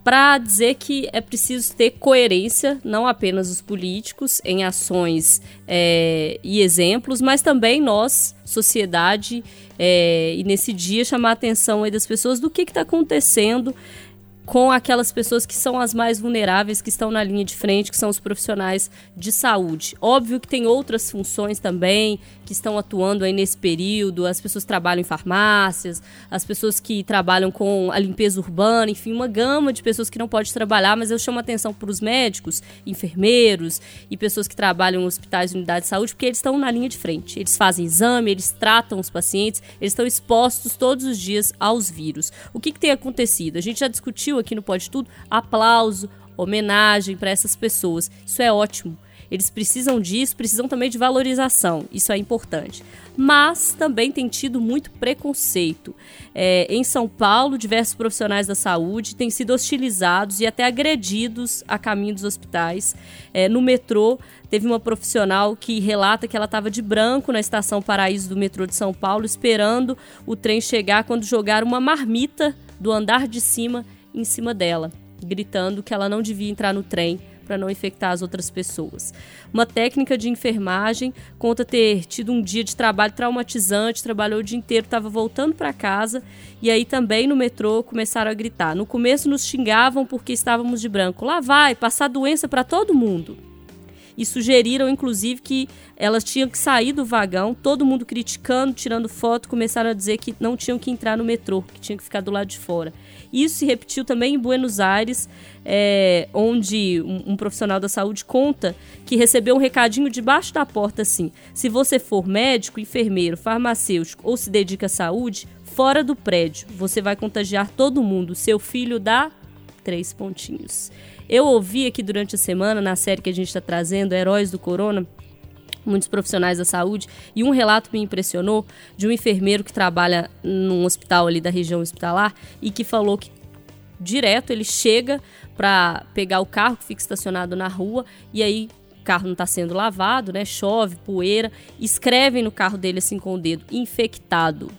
para dizer que é preciso ter coerência, não apenas os políticos, em ações é, e exemplos, mas também nós, sociedade, é, e nesse dia chamar a atenção das pessoas do que está acontecendo com aquelas pessoas que são as mais vulneráveis, que estão na linha de frente, que são os profissionais de saúde. Óbvio que tem outras funções também que estão atuando aí nesse período, as pessoas que trabalham em farmácias, as pessoas que trabalham com a limpeza urbana, enfim, uma gama de pessoas que não pode trabalhar, mas eu chamo atenção para os médicos, enfermeiros e pessoas que trabalham em hospitais e unidades de saúde, porque eles estão na linha de frente. Eles fazem exame, eles tratam os pacientes, eles estão expostos todos os dias aos vírus. O que, que tem acontecido? A gente já discutiu aqui no Pode Tudo aplauso, homenagem para essas pessoas. Isso é ótimo. Eles precisam disso, precisam também de valorização, isso é importante. Mas também tem tido muito preconceito. É, em São Paulo, diversos profissionais da saúde têm sido hostilizados e até agredidos a caminho dos hospitais. É, no metrô, teve uma profissional que relata que ela estava de branco na estação Paraíso do metrô de São Paulo, esperando o trem chegar quando jogaram uma marmita do andar de cima em cima dela, gritando que ela não devia entrar no trem para não infectar as outras pessoas. Uma técnica de enfermagem conta ter tido um dia de trabalho traumatizante, trabalhou o dia inteiro, estava voltando para casa e aí também no metrô começaram a gritar. No começo nos xingavam porque estávamos de branco. Lá vai, passar doença para todo mundo. E sugeriram, inclusive, que elas tinham que sair do vagão, todo mundo criticando, tirando foto, começaram a dizer que não tinham que entrar no metrô, que tinham que ficar do lado de fora. Isso se repetiu também em Buenos Aires, é, onde um, um, profissional da saúde conta que recebeu um recadinho debaixo da porta assim: se você for médico, enfermeiro, farmacêutico ou se dedica à saúde, fora do prédio, você vai contagiar todo mundo. Seu filho dá três pontinhos. Eu ouvi aqui durante a semana, na série que a gente está trazendo, Heróis do Corona, muitos profissionais da saúde, e um relato me impressionou de um enfermeiro que trabalha num hospital ali da região hospitalar e que falou que direto ele chega para pegar o carro que fica estacionado na rua e aí o carro não está sendo lavado, né? Chove, poeira, escrevem no carro dele assim com o dedo, infectado.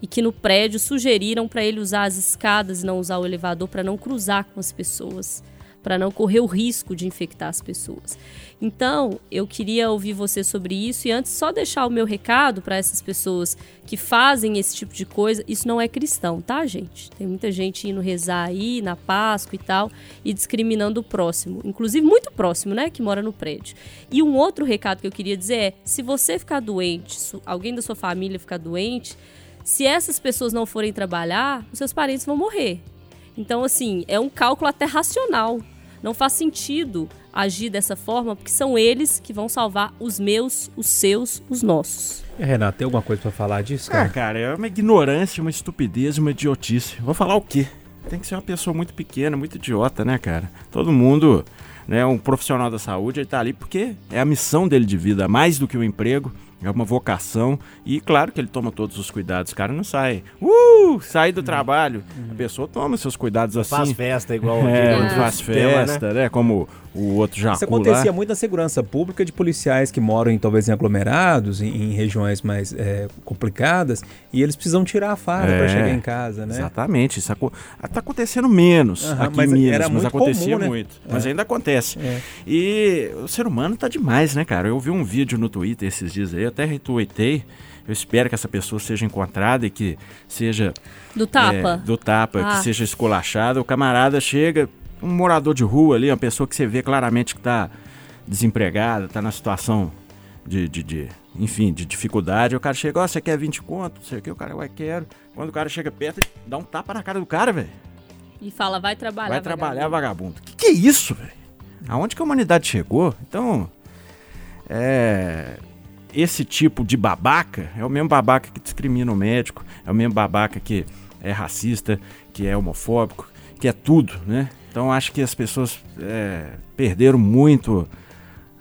E que no prédio sugeriram para ele usar as escadas e não usar o elevador para não cruzar com as pessoas para não correr o risco de infectar as pessoas. Então, eu queria ouvir você sobre isso e antes só deixar o meu recado para essas pessoas que fazem esse tipo de coisa. Isso não é cristão, tá, gente? Tem muita gente indo rezar aí na Páscoa e tal e discriminando o próximo, inclusive muito próximo, né, que mora no prédio. E um outro recado que eu queria dizer é: se você ficar doente, alguém da sua família ficar doente, se essas pessoas não forem trabalhar, os seus parentes vão morrer. Então, assim, é um cálculo até racional. Não faz sentido agir dessa forma, porque são eles que vão salvar os meus, os seus, os nossos. E, Renato, tem alguma coisa para falar disso, cara? Ah, cara, é uma ignorância, uma estupidez, uma idiotice. Vou falar o quê? Tem que ser uma pessoa muito pequena, muito idiota, né, cara? Todo mundo, né, um profissional da saúde, ele tá ali porque é a missão dele de vida, mais do que o emprego é uma vocação e claro que ele toma todos os cuidados. O cara não sai, uh, sai do trabalho. Uhum. A pessoa toma seus cuidados assim. Faz festa igual [laughs] é, né? faz festa, né? né? Como o outro já. Isso acontecia muito na segurança pública de policiais que moram em, talvez em aglomerados, em, em regiões mais é, complicadas, e eles precisam tirar a farda é, para chegar em casa, né? Exatamente. Isso está acontecendo menos uhum, aqui em Minas, mas acontecia comum, né? muito. Mas é. ainda acontece. É. E o ser humano tá demais, né, cara? Eu vi um vídeo no Twitter esses dias aí, até retuitei. Eu espero que essa pessoa seja encontrada e que seja. Do tapa? É, do tapa, ah. que seja esculachada. O camarada chega, um morador de rua ali, uma pessoa que você vê claramente que está desempregada, está na situação de, de, de, enfim, de dificuldade. O cara chega, ó, oh, você quer 20 conto? Não sei o que, o cara, ué, quero. Quando o cara chega perto, dá um tapa na cara do cara, velho. E fala, vai trabalhar, Vai trabalhar, vagabundo. Que que é isso, velho? Aonde que a humanidade chegou? Então, é... Esse tipo de babaca é o mesmo babaca que discrimina o médico, é o mesmo babaca que é racista, que é homofóbico, que é tudo, né? Então acho que as pessoas é, perderam muito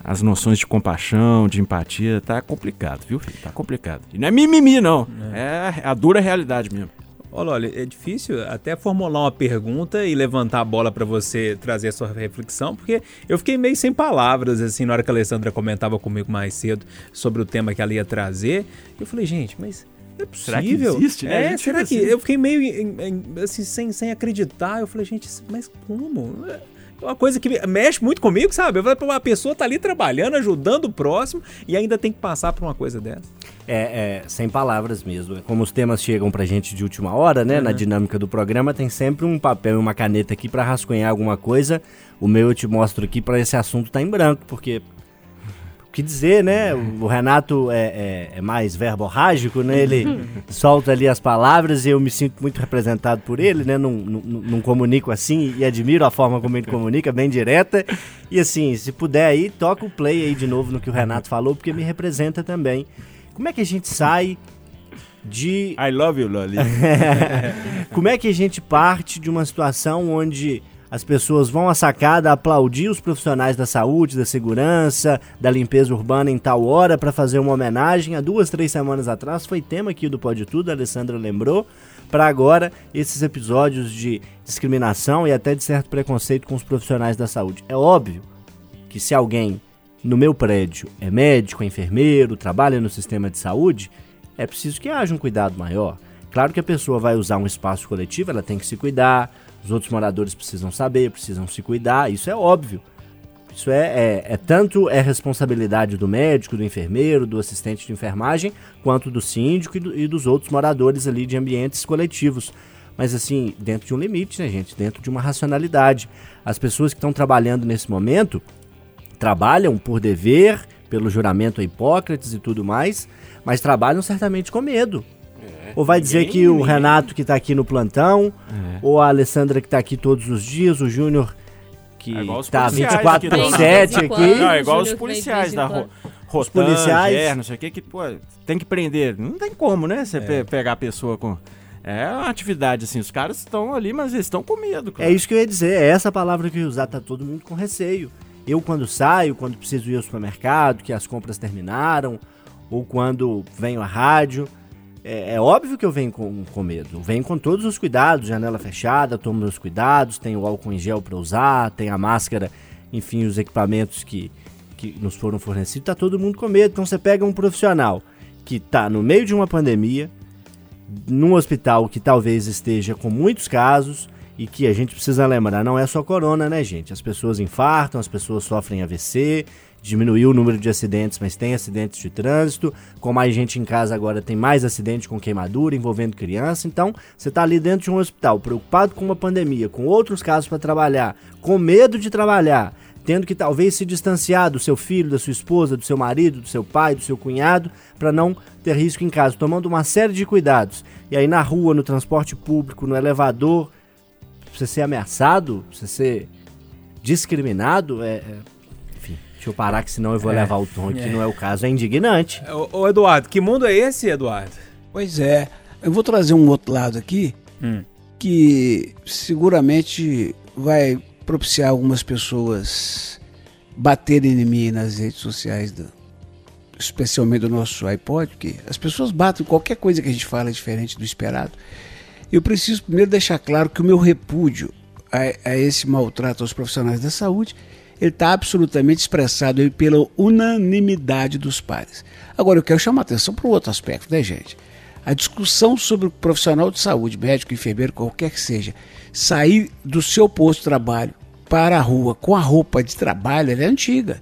as noções de compaixão, de empatia. Tá complicado, viu, filho? Tá complicado. E não é mimimi, não. É, é a dura realidade mesmo. Olha, olha, é difícil até formular uma pergunta e levantar a bola para você trazer a sua reflexão, porque eu fiquei meio sem palavras, assim, na hora que a Alessandra comentava comigo mais cedo sobre o tema que ela ia trazer. Eu falei, gente, mas é possível. Será que existe, né? É, será que... Assim. Eu fiquei meio assim, sem, sem acreditar. Eu falei, gente, mas como? uma coisa que mexe muito comigo, sabe? Uma pessoa tá ali trabalhando, ajudando o próximo e ainda tem que passar por uma coisa dessa. É, é sem palavras mesmo. Como os temas chegam pra gente de última hora, né? Uhum. Na dinâmica do programa, tem sempre um papel e uma caneta aqui para rascunhar alguma coisa. O meu eu te mostro aqui para esse assunto tá em branco, porque que dizer, né? O Renato é, é, é mais verborrágico, né? Ele [laughs] solta ali as palavras e eu me sinto muito representado por ele, né? Não, não, não, comunico assim e admiro a forma como ele comunica, bem direta. E assim, se puder aí, toca o play aí de novo no que o Renato falou, porque me representa também. Como é que a gente sai de. I love you, Loli. [laughs] como é que a gente parte de uma situação onde as pessoas vão à sacada aplaudir os profissionais da saúde, da segurança, da limpeza urbana em tal hora para fazer uma homenagem. Há duas, três semanas atrás foi tema aqui do Pode Tudo, a Alessandra lembrou. Para agora, esses episódios de discriminação e até de certo preconceito com os profissionais da saúde. É óbvio que se alguém no meu prédio é médico, é enfermeiro, trabalha no sistema de saúde, é preciso que haja um cuidado maior. Claro que a pessoa vai usar um espaço coletivo, ela tem que se cuidar, os outros moradores precisam saber, precisam se cuidar, isso é óbvio. Isso é, é, é, tanto é responsabilidade do médico, do enfermeiro, do assistente de enfermagem, quanto do síndico e, do, e dos outros moradores ali de ambientes coletivos. Mas assim, dentro de um limite, né, gente? Dentro de uma racionalidade. As pessoas que estão trabalhando nesse momento trabalham por dever, pelo juramento a Hipócrates e tudo mais, mas trabalham certamente com medo. É, ou vai dizer que o Renato que está aqui no plantão, é. ou a Alessandra que está aqui todos os dias, o Júnior que é está 24 por 7 aqui. Não, é igual os policiais da rua. Os policiais. não sei o que, que pô, tem que prender. Não tem como, né? Você é. pegar a pessoa com. É uma atividade, assim, os caras estão ali, mas eles estão com medo. Cara. É isso que eu ia dizer, é essa palavra que eu ia usar, tá todo mundo com receio. Eu, quando saio, quando preciso ir ao supermercado, que as compras terminaram, ou quando venho à rádio, é, é, óbvio que eu venho com, com medo. Venho com todos os cuidados, janela fechada, tomo meus cuidados, tenho o álcool em gel para usar, tenho a máscara, enfim, os equipamentos que, que nos foram fornecidos, tá todo mundo com medo. Então você pega um profissional que está no meio de uma pandemia, num hospital que talvez esteja com muitos casos e que a gente precisa lembrar, não é só corona, né, gente? As pessoas infartam, as pessoas sofrem AVC, diminuiu o número de acidentes, mas tem acidentes de trânsito. Com mais gente em casa agora tem mais acidente com queimadura envolvendo criança. Então, você está ali dentro de um hospital, preocupado com uma pandemia, com outros casos para trabalhar, com medo de trabalhar, tendo que talvez se distanciar do seu filho, da sua esposa, do seu marido, do seu pai, do seu cunhado, para não ter risco em casa, tomando uma série de cuidados. E aí na rua, no transporte público, no elevador, você ser ameaçado, você ser discriminado, é, é Deixa eu parar, que senão eu vou é, levar o tom, que é. não é o caso. É indignante. Ô, ô, Eduardo, que mundo é esse, Eduardo? Pois é. Eu vou trazer um outro lado aqui, hum. que seguramente vai propiciar algumas pessoas baterem em mim nas redes sociais, do, especialmente do nosso iPod, porque as pessoas batem qualquer coisa que a gente fala diferente do esperado. Eu preciso primeiro deixar claro que o meu repúdio a, a esse maltrato aos profissionais da saúde ele está absolutamente expressado pela unanimidade dos pares. Agora, eu quero chamar a atenção para o outro aspecto, né, gente? A discussão sobre o profissional de saúde, médico, enfermeiro, qualquer que seja, sair do seu posto de trabalho para a rua com a roupa de trabalho, ela é antiga.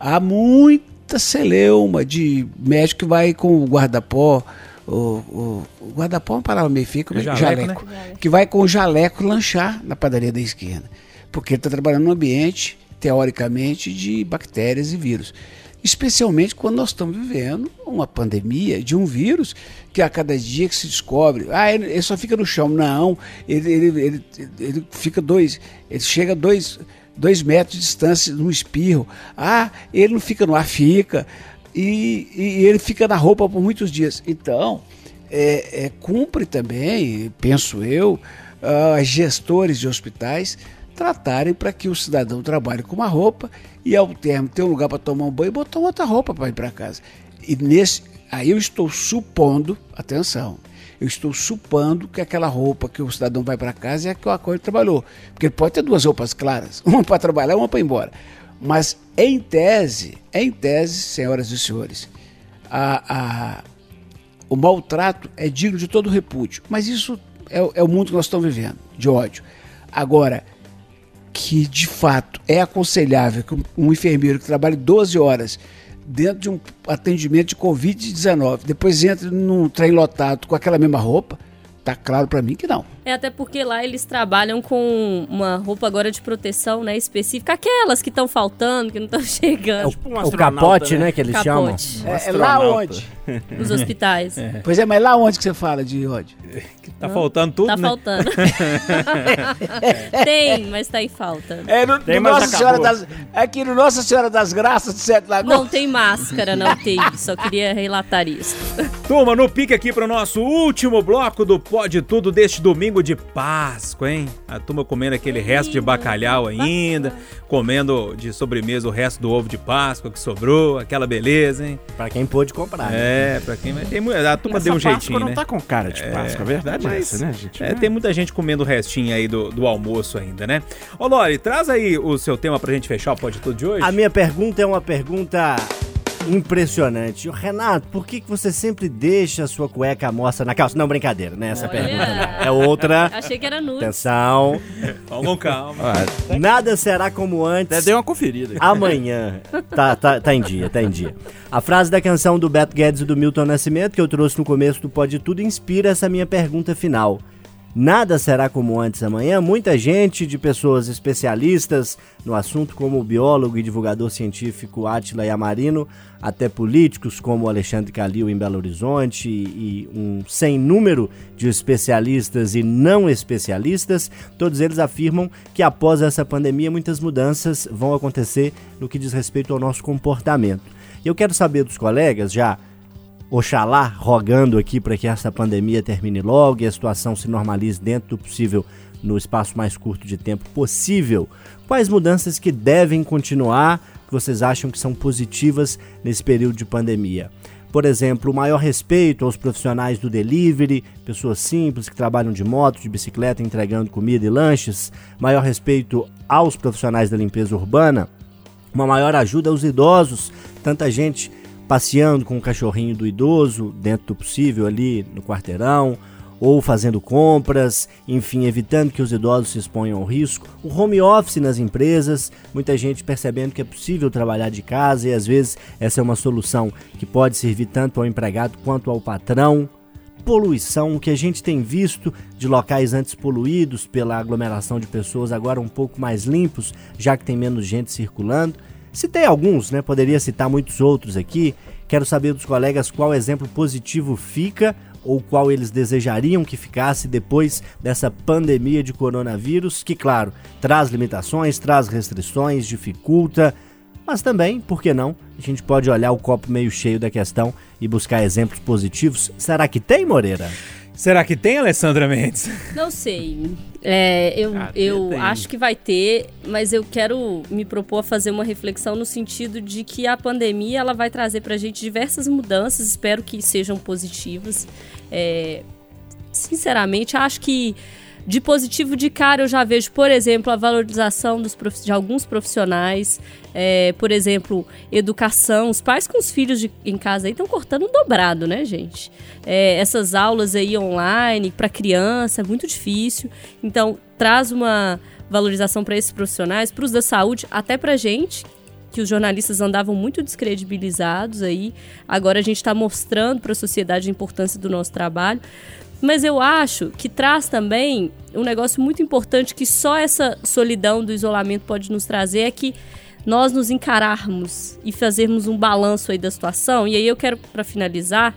Há muita celeuma de médico que vai com o guarda-pó, o, o, o guarda-pó é uma palavra meio fica, jaleco, jaleco né? que vai com o jaleco lanchar na padaria da esquina, porque ele está trabalhando num ambiente teoricamente, de bactérias e vírus. Especialmente quando nós estamos vivendo uma pandemia de um vírus que a cada dia que se descobre, ah, ele, ele só fica no chão. Não, ele, ele, ele, ele fica dois, ele chega a dois, dois metros de distância no espirro. Ah, ele não fica no ar, fica. E, e ele fica na roupa por muitos dias. Então, é, é, cumpre também, penso eu, uh, gestores de hospitais tratarem para que o cidadão trabalhe com uma roupa e ao termo ter um lugar para tomar um banho e botar outra roupa para ir para casa. E nesse aí eu estou supondo, atenção, eu estou supondo que aquela roupa que o cidadão vai para casa é a que o ele trabalhou. Porque ele pode ter duas roupas claras, [laughs] uma para trabalhar uma para ir embora. Mas em tese, em tese, senhoras e senhores, a, a, o maltrato é digno de todo repúdio. Mas isso é, é o mundo que nós estamos vivendo, de ódio. Agora, que de fato é aconselhável que um enfermeiro que trabalhe 12 horas dentro de um atendimento de Covid-19, depois entra num trem lotado com aquela mesma roupa, tá claro para mim que não. É até porque lá eles trabalham com uma roupa agora de proteção, né, específica, aquelas que estão faltando, que não estão [laughs] chegando. É tipo o, o capote, né? que eles Capote. chamam. É, é lá onde? [laughs] Nos hospitais. [laughs] Pois é, mas lá onde que você fala de ódio? Tá faltando tudo, Tá né? faltando. Tem, mas tá em falta. É no, Tem, no Nossa Senhora das, aqui no Nossa Senhora das Graças de Sete Lagoas. Não tem máscara na UTI, só queria relatar isso. Turma, no pique aqui pro nosso último bloco do Pode Tudo deste domingo de Páscoa, hein? A turma comendo aquele resto de bacalhau ainda, comendo de sobremesa o resto do ovo de Páscoa que sobrou, aquela beleza, hein? Pra quem pôde comprar. né? É, pra quem. Tem, mu- a turma Essa deu um Páscoa jeitinho, não né? tá com cara de Páscoa, a verdade é mas- essa, né, gente? É, tem muita gente comendo o restinho aí do, do almoço ainda, né? Ô, Lori, traz aí o seu tema pra gente fechar o Pode Tudo de hoje. A minha pergunta é uma pergunta impressionante. Renato, por que, que você sempre deixa a sua cueca à mostra na calça? Não, brincadeira, né? Essa Olha. pergunta não. É outra. Achei que era nude. Atenção. Vamos com calma. Ah, Nada será como antes. até deu uma conferida. Amanhã. Tá, tá, tá em dia, tá em dia. A frase da canção do Beto Guedes e do Milton Nascimento, que eu trouxe no começo do Pode Tudo, inspira essa minha pergunta final. Nada será como antes amanhã. Muita gente, de pessoas especialistas no assunto, como o biólogo e divulgador científico Átila Yamarino, até políticos como Alexandre Calil em Belo Horizonte e um sem número de especialistas e não especialistas, todos eles afirmam que após essa pandemia muitas mudanças vão acontecer no que diz respeito ao nosso comportamento. Eu quero saber dos colegas, já Oxalá rogando aqui para que essa pandemia termine logo e a situação se normalize dentro do possível no espaço mais curto de tempo possível. Quais mudanças que devem continuar, que vocês acham que são positivas nesse período de pandemia? Por exemplo, maior respeito aos profissionais do delivery, pessoas simples que trabalham de moto, de bicicleta, entregando comida e lanches, maior respeito aos profissionais da limpeza urbana, uma maior ajuda aos idosos, tanta gente passeando com o cachorrinho do idoso dentro do possível ali no quarteirão, ou fazendo compras, enfim, evitando que os idosos se exponham ao risco. O home office nas empresas, muita gente percebendo que é possível trabalhar de casa e às vezes essa é uma solução que pode servir tanto ao empregado quanto ao patrão. Poluição, o que a gente tem visto de locais antes poluídos pela aglomeração de pessoas, agora um pouco mais limpos, já que tem menos gente circulando. Citei alguns, né? Poderia citar muitos outros aqui. Quero saber dos colegas qual exemplo positivo fica ou qual eles desejariam que ficasse depois dessa pandemia de coronavírus, que, claro, traz limitações, traz restrições, dificulta, mas também, por que não, a gente pode olhar o copo meio cheio da questão e buscar exemplos positivos. Será que tem, Moreira? Será que tem, Alessandra Mendes? Não sei. É, eu Ah, eu tem. acho que vai ter, mas eu quero me propor a fazer uma reflexão no sentido de que a pandemia ela vai trazer pra gente diversas mudanças, espero que sejam positivas. É, sinceramente, acho que de positivo de cara eu já vejo, por exemplo, a valorização dos de alguns profissionais, é, por exemplo, educação. Os pais com os filhos de- em casa estão cortando um dobrado, né, gente? É, essas aulas aí online para criança é muito difícil. Então, traz uma valorização para esses profissionais, para os da saúde, até para gente que os jornalistas andavam muito descredibilizados aí. Agora a gente está mostrando para a sociedade a importância do nosso trabalho. Mas eu acho que traz também um negócio muito importante que só essa solidão do isolamento pode nos trazer é que nós nos encararmos e fazermos um balanço aí da situação. E aí eu quero, para finalizar,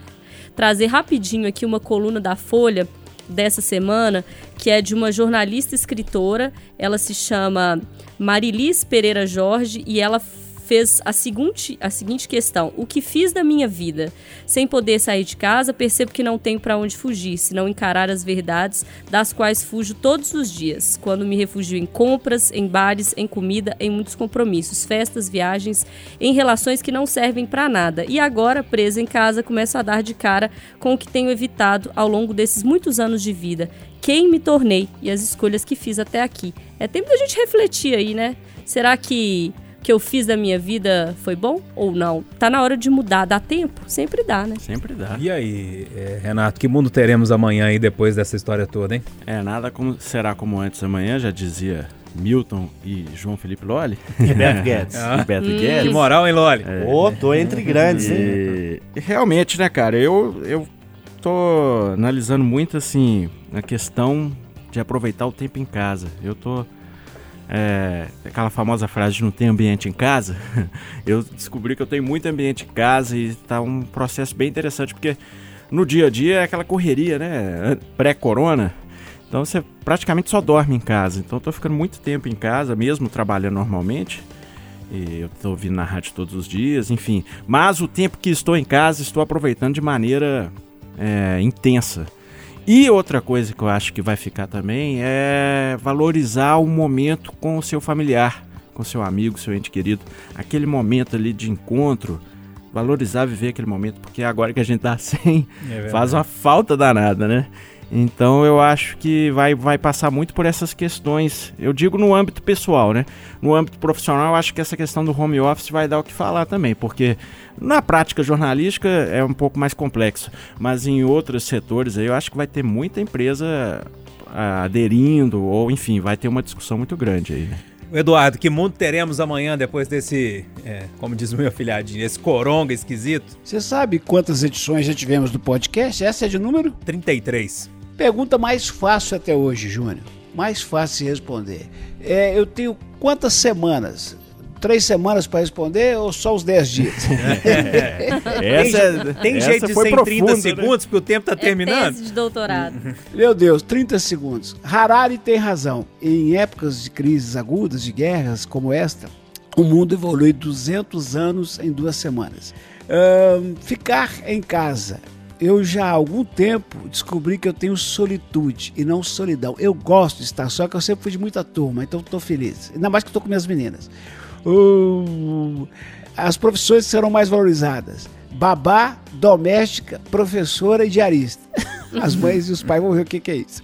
trazer rapidinho aqui uma coluna da Folha dessa semana, que é de uma jornalista escritora. Ela se chama Marilis Pereira Jorge e ela fez a seguinte, a seguinte questão: O que fiz da minha vida? Sem poder sair de casa, percebo que não tenho para onde fugir, se não encarar as verdades das quais fujo todos os dias, quando me refugio em compras, em bares, em comida, em muitos compromissos, festas, viagens, em relações que não servem para nada. E agora, presa em casa, começo a dar de cara com o que tenho evitado ao longo desses muitos anos de vida. Quem me tornei e as escolhas que fiz até aqui. É tempo da gente refletir aí, né? Será que que eu fiz da minha vida foi bom ou não? Tá na hora de mudar. Dá tempo? Sempre dá, né? Sempre dá. E aí, é, Renato, que mundo teremos amanhã aí depois dessa história toda, hein? É, nada como será como antes amanhã, já dizia Milton e João Felipe Lolli. [laughs] Roberto Guedes. [laughs] Ah, Roberto que Guedes. moral, hein, Loli? Ô, tô entre grandes, hein? E, e realmente, né, cara, eu, eu tô analisando muito, assim, a questão de aproveitar o tempo em casa. Eu tô. É, aquela famosa frase de não ter ambiente em casa. [laughs] eu descobri que eu tenho muito ambiente em casa e tá um processo bem interessante, porque no dia a dia é aquela correria, né? Pré-corona. Então você praticamente só dorme em casa. Então eu tô ficando muito tempo em casa, mesmo trabalhando normalmente. E eu tô ouvindo na rádio todos os dias, enfim. Mas o tempo que estou em casa, estou aproveitando de maneira é, intensa. E outra coisa que eu acho que vai ficar também é valorizar o momento com o seu familiar, com o seu amigo, seu ente querido. Aquele momento ali de encontro, valorizar viver aquele momento, porque agora que a gente tá [laughs] sem, É faz uma falta danada, né? Então eu acho que vai, vai passar muito por essas questões. Eu digo no âmbito pessoal, né? No âmbito profissional, eu acho que essa questão do home office vai dar o que falar também, porque na prática jornalística é um pouco mais complexo, mas em outros setores aí eu acho que vai ter muita empresa ah, aderindo, ou enfim, vai ter uma discussão muito grande aí. né? Eduardo, que mundo teremos amanhã depois desse, é, como diz o meu filhadinho, esse coronga esquisito? Você sabe quantas edições já tivemos do podcast? Essa é de número? 33. Pergunta mais fácil até hoje, Júnior. Mais fácil de responder. É, eu tenho quantas semanas? Três semanas para responder ou só os dez dias? [laughs] Essa, Tem essa jeito de ser em 30 profunda, né? segundos, porque o tempo tá É terminando? tese de doutorado. Meu Deus, 30 segundos. Harari tem razão. Em épocas de crises agudas, de guerras como esta, o mundo evolui 200 anos em duas semanas. Ahn, ficar em casa. Eu já há algum tempo descobri que eu tenho solitude e não solidão. Eu gosto de estar só, que eu sempre fui de muita turma, então estou feliz. Ainda mais que estou com minhas meninas. Uh, as profissões serão mais valorizadas. Babá, doméstica, professora e diarista. As mães e os pais vão ver o que, que é isso.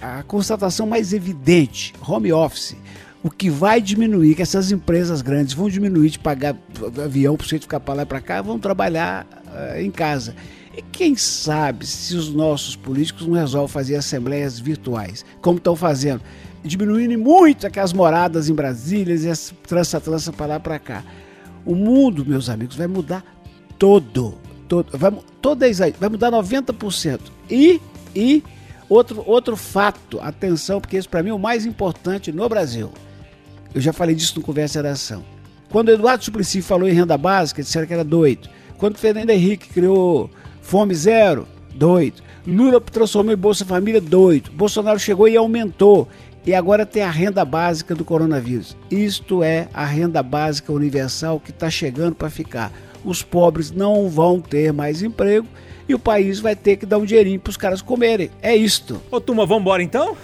A constatação mais evidente, home office, o que vai diminuir, que essas empresas grandes vão diminuir de pagar avião para você ficar para lá e para cá, vão trabalhar ah, em casa. E quem sabe se os nossos políticos não resolvem fazer assembleias virtuais, como estão fazendo, diminuindo muito aquelas moradas em Brasília e essa trança-trança para lá para cá. O mundo, meus amigos, vai mudar todo. todo vai, toda vai mudar 90%. E, e outro, outro fato, atenção, porque isso para mim é o mais importante no Brasil. Eu já falei disso no Conversa Oração. Quando Eduardo Suplicy falou em renda básica, disseram que era doido. Quando Fernando Henrique criou Fome Zero, doido. Lula transformou em Bolsa Família, doido. Bolsonaro chegou e aumentou. E agora tem a renda básica do coronavírus. Isto é a renda básica universal que está chegando para ficar. Os pobres não vão ter mais emprego e o país vai ter que dar um dinheirinho para os caras comerem. É isto. Ô, turma, vambora então?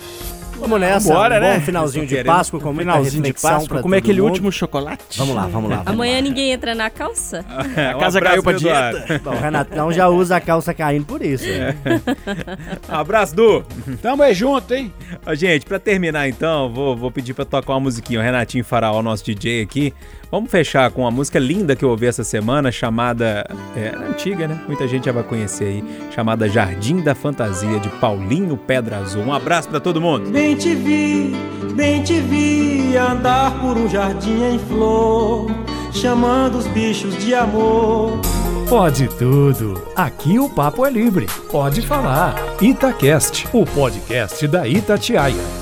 Vamos nessa, Vambora, um bom né? finalzinho de Páscoa com muita Finalzinho de Páscoa, pra como é aquele mundo. último chocolate? Vamos lá, vamos lá. vamos Amanhã lá. ninguém entra na calça? [laughs] É, um casa abraço, caiu pra Eduardo. [laughs] Bom, o Renatão já usa a calça caindo por isso. né? Um abraço, Du. Tamo aí junto, hein? Ó, gente, pra terminar então, vou, vou pedir pra tocar uma musiquinha. O Renatinho Faraó, nosso DJ aqui. Vamos fechar com uma música linda que eu ouvi essa semana, chamada. É antiga, né? Muita gente já vai conhecer aí. Chamada Jardim da Fantasia, de Paulinho Pedra Azul. Um abraço pra todo mundo. Bem te vi, bem te vi andar por um jardim em flor, chamando os bichos de amor. Pode tudo. Aqui o papo é livre. Pode falar. Itacast, o podcast da Itatiaia.